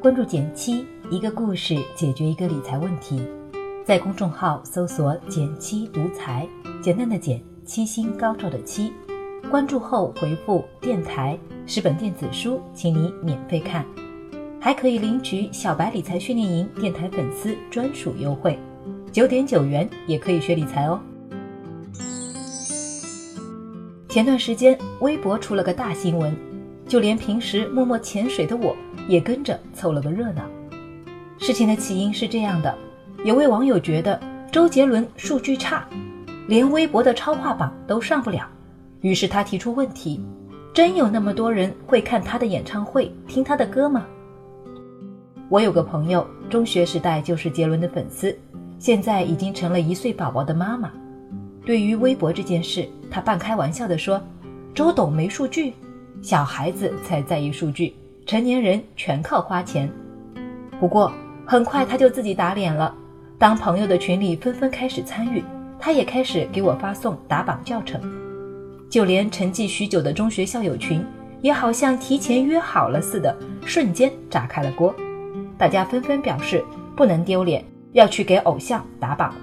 关注简七，一个故事解决一个理财问题。在公众号搜索“简七独裁，简单的简，七星高照的七。关注后回复“电台”十本电子书，请你免费看，还可以领取小白理财训练营电台粉丝专属优惠，九点九元也可以学理财哦。前段时间，微博出了个大新闻，就连平时默默潜水的我也跟着凑了个热闹。事情的起因是这样的：有位网友觉得周杰伦数据差，连微博的超话榜都上不了，于是他提出问题：真有那么多人会看他的演唱会、听他的歌吗？我有个朋友，中学时代就是杰伦的粉丝，现在已经成了一岁宝宝的妈妈。对于微博这件事，他半开玩笑地说：“周董没数据，小孩子才在意数据，成年人全靠花钱。”不过很快他就自己打脸了。当朋友的群里纷纷开始参与，他也开始给我发送打榜教程。就连沉寂许久的中学校友群，也好像提前约好了似的，瞬间炸开了锅。大家纷纷表示不能丢脸，要去给偶像打榜。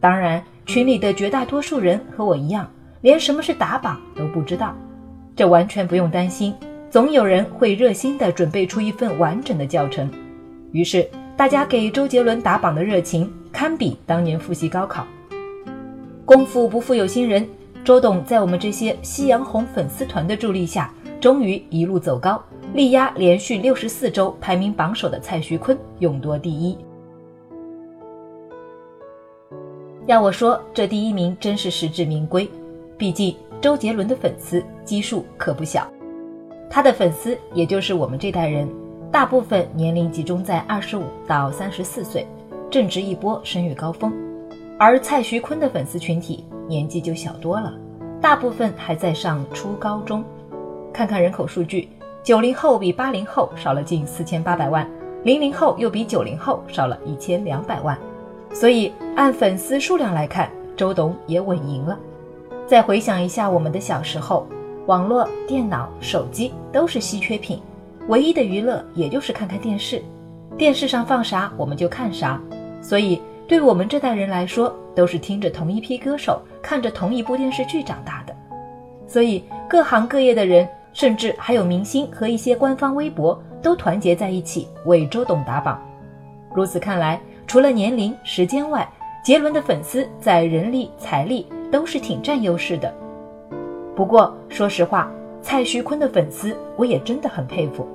当然。群里的绝大多数人和我一样，连什么是打榜都不知道。这完全不用担心，总有人会热心地准备出一份完整的教程。于是，大家给周杰伦打榜的热情堪比当年复习高考。功夫不负有心人，周董在我们这些夕阳红粉丝团的助力下，终于一路走高，力压连续六十四周排名榜首的蔡徐坤，勇夺第一。要我说，这第一名真是实至名归。毕竟周杰伦的粉丝基数可不小，他的粉丝也就是我们这代人，大部分年龄集中在二十五到三十四岁，正值一波生育高峰。而蔡徐坤的粉丝群体年纪就小多了，大部分还在上初高中。看看人口数据，九零后比八零后少了近四千八百万，零零后又比九零后少了一千两百万。所以，按粉丝数量来看，周董也稳赢了。再回想一下我们的小时候，网络、电脑、手机都是稀缺品，唯一的娱乐也就是看看电视，电视上放啥我们就看啥。所以，对我们这代人来说，都是听着同一批歌手，看着同一部电视剧长大的。所以，各行各业的人，甚至还有明星和一些官方微博，都团结在一起为周董打榜。如此看来。除了年龄、时间外，杰伦的粉丝在人力、财力都是挺占优势的。不过说实话，蔡徐坤的粉丝我也真的很佩服，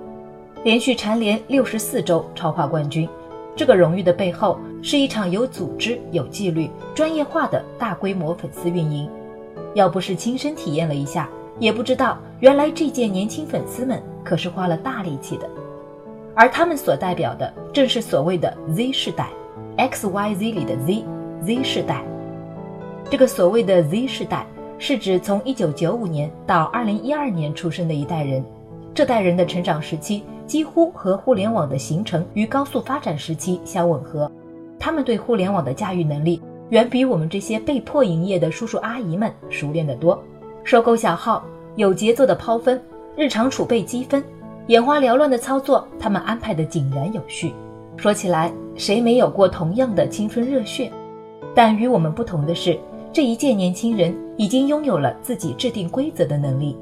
连续蝉联六十四周超话冠军，这个荣誉的背后是一场有组织、有纪律、专业化的大规模粉丝运营。要不是亲身体验了一下，也不知道原来这届年轻粉丝们可是花了大力气的，而他们所代表的正是所谓的 Z 世代。X Y Z 里的 Z，Z 世代，这个所谓的 Z 世代是指从一九九五年到二零一二年出生的一代人。这代人的成长时期几乎和互联网的形成与高速发展时期相吻合，他们对互联网的驾驭能力远比我们这些被迫营业的叔叔阿姨们熟练得多。收购小号，有节奏的抛分，日常储备积分，眼花缭乱的操作，他们安排的井然有序。说起来，谁没有过同样的青春热血？但与我们不同的是，这一届年轻人已经拥有了自己制定规则的能力。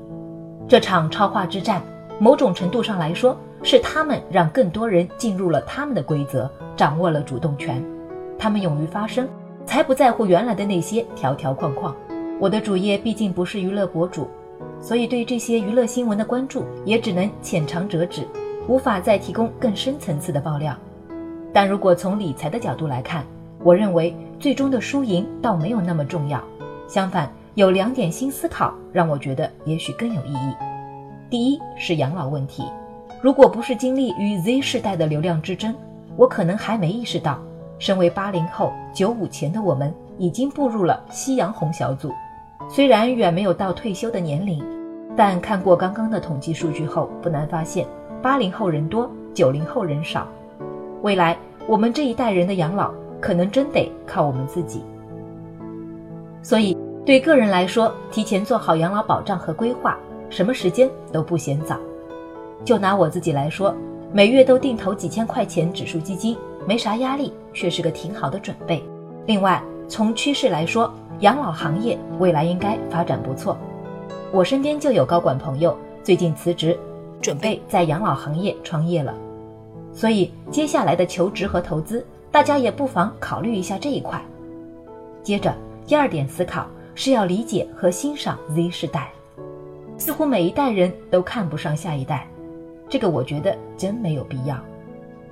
这场超话之战，某种程度上来说，是他们让更多人进入了他们的规则，掌握了主动权。他们勇于发声，才不在乎原来的那些条条框框。我的主业毕竟不是娱乐博主，所以对这些娱乐新闻的关注也只能浅尝辄止，无法再提供更深层次的爆料。但如果从理财的角度来看，我认为最终的输赢倒没有那么重要。相反，有两点新思考让我觉得也许更有意义。第一是养老问题，如果不是经历与 Z 世代的流量之争，我可能还没意识到，身为八零后、九五前的我们已经步入了夕阳红小组。虽然远没有到退休的年龄，但看过刚刚的统计数据后，不难发现，八零后人多，九零后人少。未来，我们这一代人的养老可能真得靠我们自己。所以，对个人来说，提前做好养老保障和规划，什么时间都不嫌早。就拿我自己来说，每月都定投几千块钱指数基金，没啥压力，却是个挺好的准备。另外，从趋势来说，养老行业未来应该发展不错。我身边就有高管朋友最近辞职，准备在养老行业创业了。所以，接下来的求职和投资，大家也不妨考虑一下这一块。接着，第二点思考是要理解和欣赏 Z 世代。似乎每一代人都看不上下一代，这个我觉得真没有必要。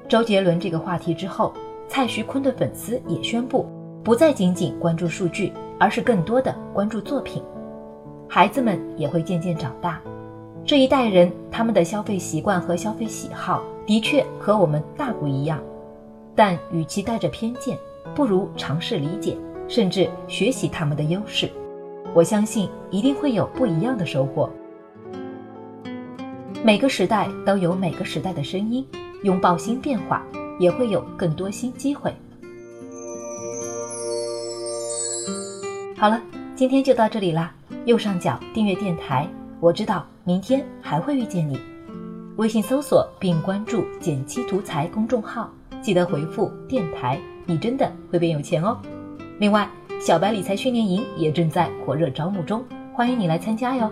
周杰伦这个话题之后，蔡徐坤的粉丝也宣布，不再仅仅关注数据，而是更多的关注作品。孩子们也会渐渐长大，这一代人他们的消费习惯和消费喜好的确和我们大不一样，但与其带着偏见，不如尝试理解，甚至学习他们的优势。我相信一定会有不一样的收获。每个时代都有每个时代的声音，拥抱新变化，也会有更多新机会。好了，今天就到这里啦。右上角订阅电台，我知道明天还会遇见你。微信搜索并关注“减七图财”公众号，记得回复“电台”，你真的会变有钱哦。另外，小白理财训练营也正在火热招募中，欢迎你来参加哟。